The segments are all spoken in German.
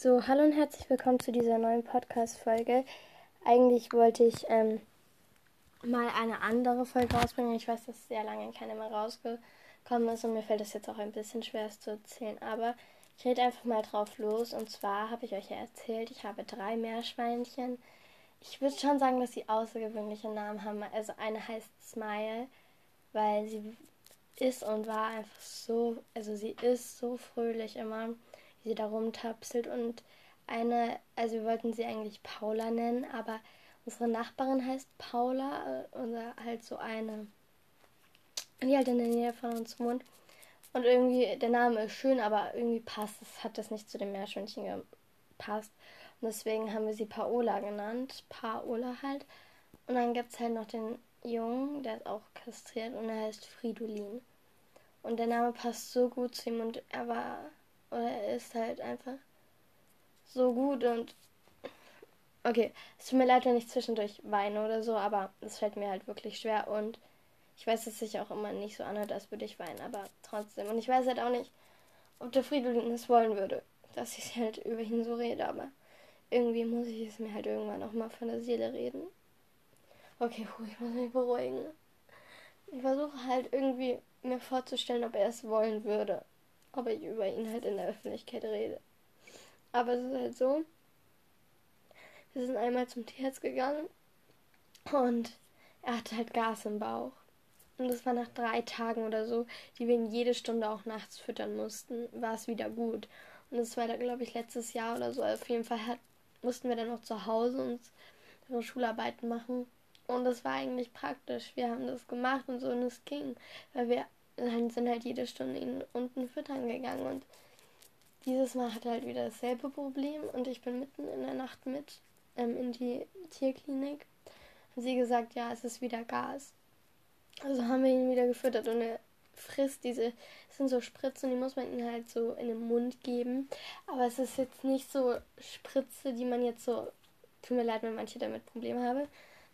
So, hallo und herzlich willkommen zu dieser neuen Podcast-Folge. Eigentlich wollte ich ähm, mal eine andere Folge rausbringen. Ich weiß, dass sehr lange keine mehr rausgekommen ist und mir fällt es jetzt auch ein bisschen schwer, es zu erzählen. Aber ich rede einfach mal drauf los. Und zwar habe ich euch ja erzählt, ich habe drei Meerschweinchen. Ich würde schon sagen, dass sie außergewöhnliche Namen haben. Also eine heißt Smile, weil sie ist und war einfach so, also sie ist so fröhlich immer wie sie da rumtapselt. Und eine, also wir wollten sie eigentlich Paula nennen, aber unsere Nachbarin heißt Paula, äh, oder halt so eine, die halt in der Nähe von uns wohnt. Und irgendwie, der Name ist schön, aber irgendwie passt es, hat das nicht zu dem Meerschweinchen gepasst. Und deswegen haben wir sie Paola genannt. Paola halt. Und dann gibt es halt noch den Jungen, der ist auch kastriert und er heißt Fridolin. Und der Name passt so gut zu ihm und er war oder er ist halt einfach so gut und. Okay, es tut mir leid, wenn ich zwischendurch weine oder so, aber es fällt mir halt wirklich schwer und ich weiß, dass sich auch immer nicht so anhört, als würde ich weinen, aber trotzdem. Und ich weiß halt auch nicht, ob der Fridolin es wollen würde, dass ich halt über ihn so rede, aber irgendwie muss ich es mir halt irgendwann auch mal von der Seele reden. Okay, puh, ich muss mich beruhigen. Ich versuche halt irgendwie mir vorzustellen, ob er es wollen würde ob ich über ihn halt in der Öffentlichkeit rede. Aber es ist halt so, wir sind einmal zum Tierarzt gegangen und er hatte halt Gas im Bauch. Und das war nach drei Tagen oder so, die wir ihn jede Stunde auch nachts füttern mussten, war es wieder gut. Und das war glaube ich, letztes Jahr oder so. Auf jeden Fall hat, mussten wir dann noch zu Hause uns Schularbeiten machen. Und das war eigentlich praktisch. Wir haben das gemacht und so und es ging, weil wir dann sind halt jede Stunde ihn unten füttern gegangen und dieses Mal hat er halt wieder dasselbe Problem und ich bin mitten in der Nacht mit ähm, in die Tierklinik. Haben sie gesagt, ja, es ist wieder Gas. Also haben wir ihn wieder gefüttert und er frisst diese, es sind so Spritzen, die muss man ihm halt so in den Mund geben. Aber es ist jetzt nicht so Spritze, die man jetzt so, tut mir leid, wenn manche damit Probleme haben,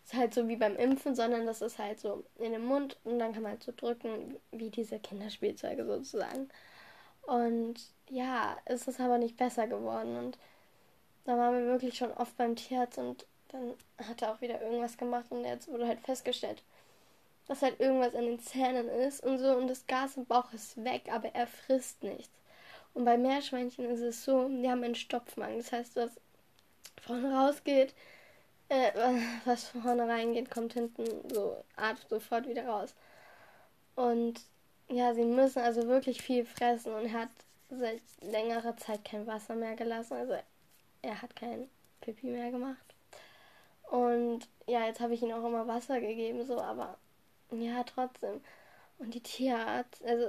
ist halt so wie beim Impfen, sondern das ist halt so in den Mund und dann kann man halt so drücken, wie diese Kinderspielzeuge sozusagen. Und ja, es ist aber nicht besser geworden. Und da waren wir wirklich schon oft beim Tierarzt und dann hat er auch wieder irgendwas gemacht und jetzt wurde halt festgestellt, dass halt irgendwas an den Zähnen ist und so und das Gas im Bauch ist weg, aber er frisst nichts. Und bei Meerschweinchen ist es so, die haben einen Stopfmagen. Das heißt, was vorne rausgeht, äh, was vorne reingeht, kommt hinten so Art sofort wieder raus. Und ja, sie müssen also wirklich viel fressen und er hat seit längerer Zeit kein Wasser mehr gelassen. Also er hat kein Pipi mehr gemacht. Und ja, jetzt habe ich ihm auch immer Wasser gegeben, so, aber ja, trotzdem. Und die Tierarzt, also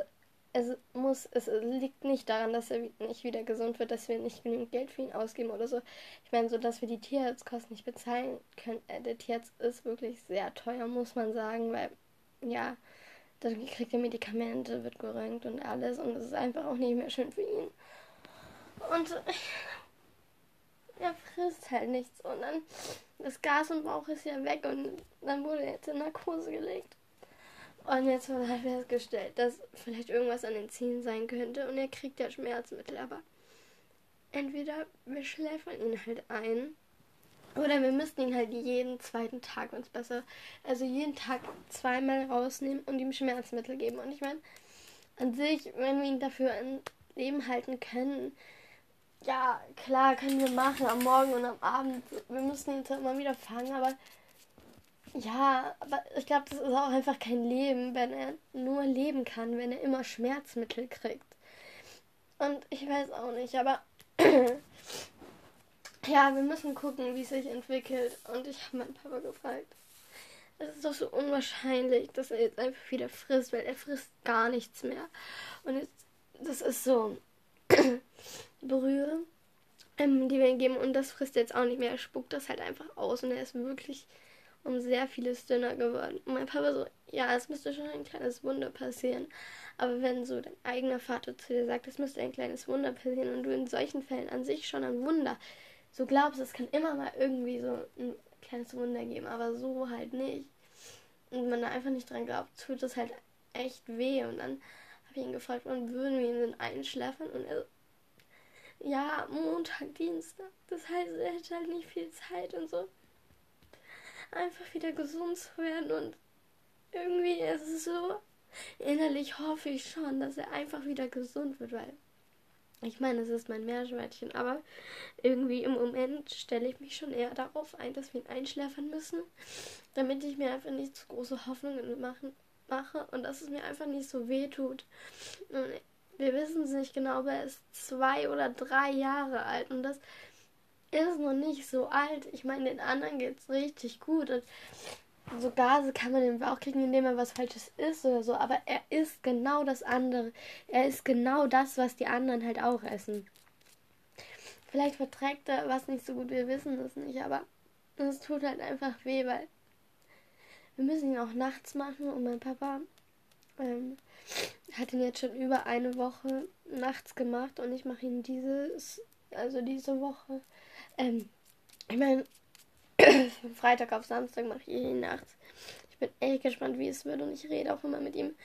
es muss, es liegt nicht daran, dass er nicht wieder gesund wird, dass wir nicht genügend Geld für ihn ausgeben oder so. Ich meine, so dass wir die Tierarztkosten nicht bezahlen können. Äh, der Tierarzt ist wirklich sehr teuer, muss man sagen, weil ja, dann kriegt er Medikamente, wird gerönt und alles und es ist einfach auch nicht mehr schön für ihn. Und er frisst halt nichts und dann das Gas im Bauch ist ja weg und dann wurde er jetzt in Narkose gelegt. Und jetzt wurde halt festgestellt, dass vielleicht irgendwas an den Zähnen sein könnte und er kriegt ja Schmerzmittel, aber entweder wir schläfern ihn halt ein oder wir müssten ihn halt jeden zweiten Tag uns besser, also jeden Tag zweimal rausnehmen und ihm Schmerzmittel geben. Und ich meine, an sich, wenn wir ihn dafür ein Leben halten können, ja, klar, können wir machen am Morgen und am Abend. Wir müssen ihn zwar immer wieder fangen, aber ja, aber ich glaube, das ist auch einfach kein Leben, wenn er nur leben kann, wenn er immer Schmerzmittel kriegt. Und ich weiß auch nicht, aber ja, wir müssen gucken, wie es sich entwickelt. Und ich habe meinen Papa gefragt. Es ist doch so unwahrscheinlich, dass er jetzt einfach wieder frisst, weil er frisst gar nichts mehr. Und jetzt, das ist so Brühe, ähm, die wir ihm geben. Und das frisst er jetzt auch nicht mehr. Er spuckt das halt einfach aus. Und er ist wirklich um sehr vieles dünner geworden. Und mein Papa so, ja, es müsste schon ein kleines Wunder passieren. Aber wenn so dein eigener Vater zu dir sagt, es müsste ein kleines Wunder passieren und du in solchen Fällen an sich schon ein Wunder so glaubst, es kann immer mal irgendwie so ein kleines Wunder geben, aber so halt nicht. Und man da einfach nicht dran glaubt, tut es halt echt weh. Und dann habe ich ihn gefragt, wann würden wir ihn denn einschlafen? Und er, ja, Montag, Dienstag. Das heißt, er hätte halt nicht viel Zeit und so. Einfach wieder gesund zu werden und irgendwie ist es so, innerlich hoffe ich schon, dass er einfach wieder gesund wird, weil ich meine, es ist mein Meerschweinchen, aber irgendwie im Moment stelle ich mich schon eher darauf ein, dass wir ihn einschläfern müssen, damit ich mir einfach nicht zu große Hoffnungen machen, mache und dass es mir einfach nicht so weh tut. wir wissen es nicht genau, aber er ist zwei oder drei Jahre alt und das ist noch nicht so alt. Ich meine, den anderen geht es richtig gut und so Gase kann man den Bauch kriegen, indem er was Falsches isst oder so, aber er isst genau das andere. Er isst genau das, was die anderen halt auch essen. Vielleicht verträgt er was nicht so gut, wir wissen es nicht, aber es tut halt einfach weh, weil wir müssen ihn auch nachts machen und mein Papa ähm, hat ihn jetzt schon über eine Woche nachts gemacht und ich mache ihn dieses, also diese Woche. Ähm, ich meine, von Freitag auf Samstag mache ich ihn nachts. Ich bin echt gespannt, wie es wird und ich rede auch immer mit ihm,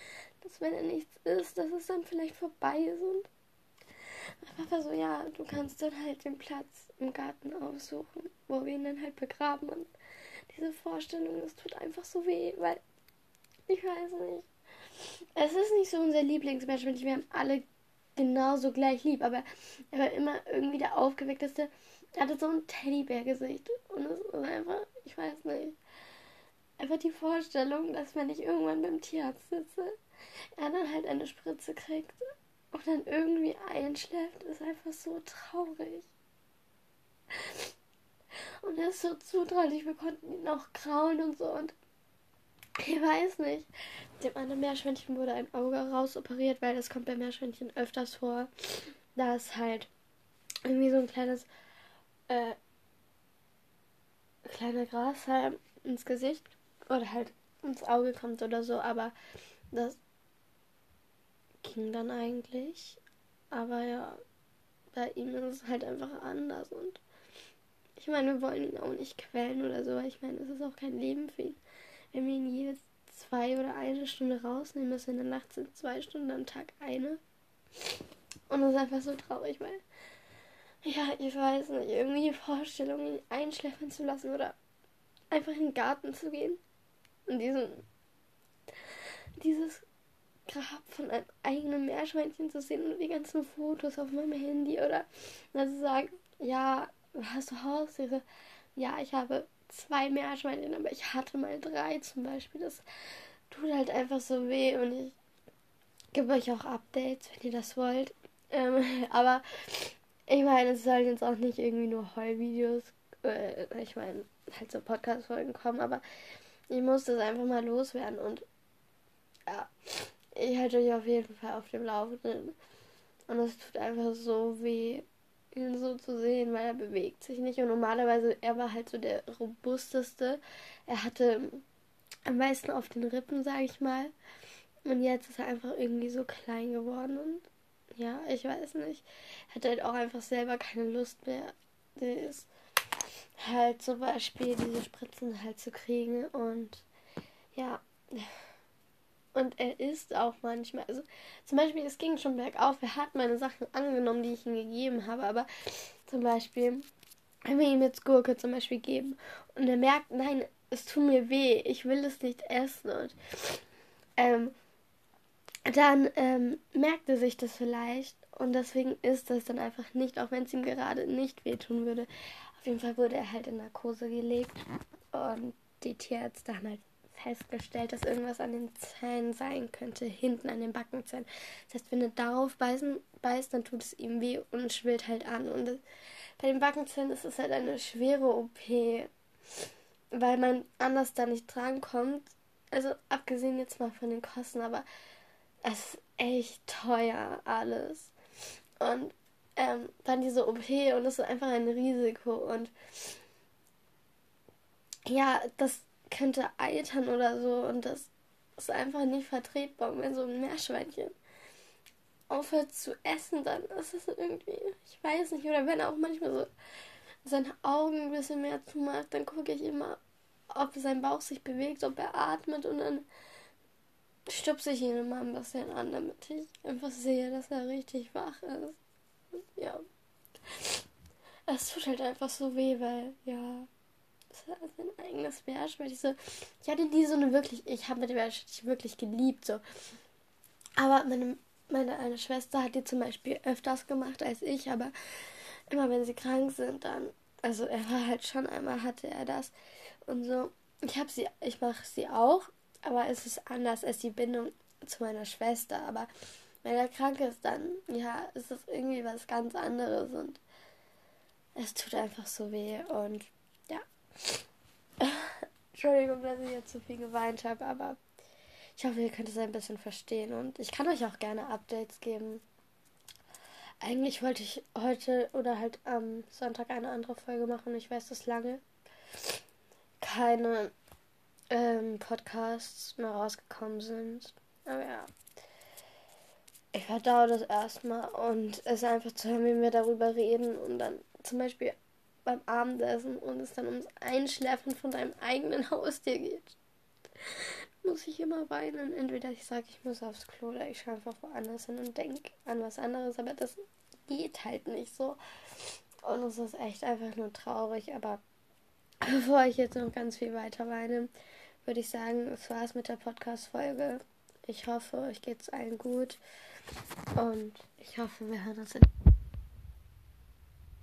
dass wenn er nichts ist, dass es dann vielleicht vorbei ist und Papa so, ja, du kannst dann halt den Platz im Garten aussuchen, wo wir ihn dann halt begraben und diese Vorstellung, das tut einfach so weh, weil ich weiß nicht. Es ist nicht so unser Lieblingsmensch, wir haben alle genauso gleich lieb, aber er war immer irgendwie der aufgeweckteste. Er hatte so ein Teddybär-Gesicht und es ist einfach, ich weiß nicht, einfach die Vorstellung, dass wenn ich irgendwann beim Tierarzt sitze, er dann halt eine Spritze kriegt und dann irgendwie einschläft, ist einfach so traurig. Und er ist so zutraulich, wir konnten ihn noch kraulen und so und ich weiß nicht. Dem anderen Meerschweinchen wurde ein Auge rausoperiert, weil das kommt bei Meerschweinchen öfters vor, dass halt irgendwie so ein kleines äh, kleiner Grashalm ins Gesicht oder halt ins Auge kommt oder so, aber das ging dann eigentlich. Aber ja, bei ihm ist es halt einfach anders und ich meine, wir wollen ihn auch nicht quälen oder so, ich meine, es ist auch kein Leben für ihn. Wenn wir ihn jede zwei oder eine Stunde rausnehmen müssen, in der Nacht sind zwei Stunden am Tag eine. Und das ist einfach so traurig, weil, ja, ich weiß nicht, irgendwie die Vorstellung, ihn einschläfern zu lassen oder einfach in den Garten zu gehen und diesen, dieses Grab von einem eigenen Meerschweinchen zu sehen und die ganzen Fotos auf meinem Handy oder dass sagen, ja, hast du Haustiere? Ja, ich habe zwei Meerschweinchen, aber ich hatte mal drei zum Beispiel. Das tut halt einfach so weh und ich gebe euch auch Updates, wenn ihr das wollt. Ähm, aber ich meine, es sollen jetzt auch nicht irgendwie nur Heulvideos, äh, ich meine, halt so Podcast-Folgen kommen, aber ich muss das einfach mal loswerden und ja, ich halte euch auf jeden Fall auf dem Laufenden. Und es tut einfach so weh ihn so zu sehen, weil er bewegt sich nicht. Und normalerweise, er war halt so der robusteste. Er hatte am meisten auf den Rippen, sag ich mal. Und jetzt ist er einfach irgendwie so klein geworden und ja, ich weiß nicht. Er hat halt auch einfach selber keine Lust mehr. Das halt zum Beispiel diese Spritzen halt zu kriegen und ja. Und er isst auch manchmal. Also zum Beispiel, es ging schon bergauf. Er hat meine Sachen angenommen, die ich ihm gegeben habe. Aber zum Beispiel, wenn wir ihm jetzt Gurke zum Beispiel geben und er merkt, nein, es tut mir weh, ich will es nicht essen. Und ähm, dann ähm, merkt er sich das vielleicht und deswegen ist das dann einfach nicht, auch wenn es ihm gerade nicht wehtun würde. Auf jeden Fall wurde er halt in Narkose gelegt und die Tierärzte haben halt festgestellt, dass irgendwas an den Zähnen sein könnte, hinten an den Backenzähnen. Das heißt, wenn er darauf beißen, beißt, dann tut es ihm weh und schwillt halt an. Und das, bei den Backenzähnen ist es halt eine schwere OP, weil man anders da nicht drankommt. Also abgesehen jetzt mal von den Kosten, aber es ist echt teuer alles. Und ähm, dann diese OP und das ist einfach ein Risiko. Und ja, das könnte eitern oder so und das ist einfach nicht vertretbar. Und wenn so ein Meerschweinchen aufhört zu essen, dann ist es irgendwie, ich weiß nicht, oder wenn er auch manchmal so seine Augen ein bisschen mehr zumacht, dann gucke ich immer, ob sein Bauch sich bewegt, ob er atmet und dann stupse ich ihn immer ein bisschen an, damit ich einfach sehe, dass er richtig wach ist. Ja. es tut halt einfach so weh, weil, ja, es ist ein eigenes Meerschweinchen. So, ich hatte die so eine wirklich, ich habe mit dem Meerschweinchen wirklich geliebt, so. Aber meine, meine eine Schwester hat die zum Beispiel öfters gemacht als ich, aber immer wenn sie krank sind, dann, also er war halt schon einmal hatte er das und so. Ich habe sie, ich mache sie auch, aber es ist anders als die Bindung zu meiner Schwester. Aber wenn er krank ist, dann, ja, ist es irgendwie was ganz anderes und es tut einfach so weh und. Entschuldigung, dass ich jetzt so viel geweint habe, aber ich hoffe, ihr könnt es ein bisschen verstehen und ich kann euch auch gerne Updates geben. Eigentlich wollte ich heute oder halt am Sonntag eine andere Folge machen. Ich weiß, dass lange keine ähm, Podcasts mehr rausgekommen sind. Aber ja. Ich verdaue das erstmal und es einfach zu hören, wie wir darüber reden und dann zum Beispiel beim Abendessen und es dann ums Einschläfern von deinem eigenen Haustier geht muss ich immer weinen. Entweder ich sage, ich muss aufs Klo oder ich schaue einfach woanders hin und denke an was anderes, aber das geht halt nicht so. Und es ist echt einfach nur traurig, aber bevor ich jetzt noch ganz viel weiter weine, würde ich sagen, es war's mit der Podcast-Folge. Ich hoffe, euch geht's allen gut und ich hoffe, wir hören uns in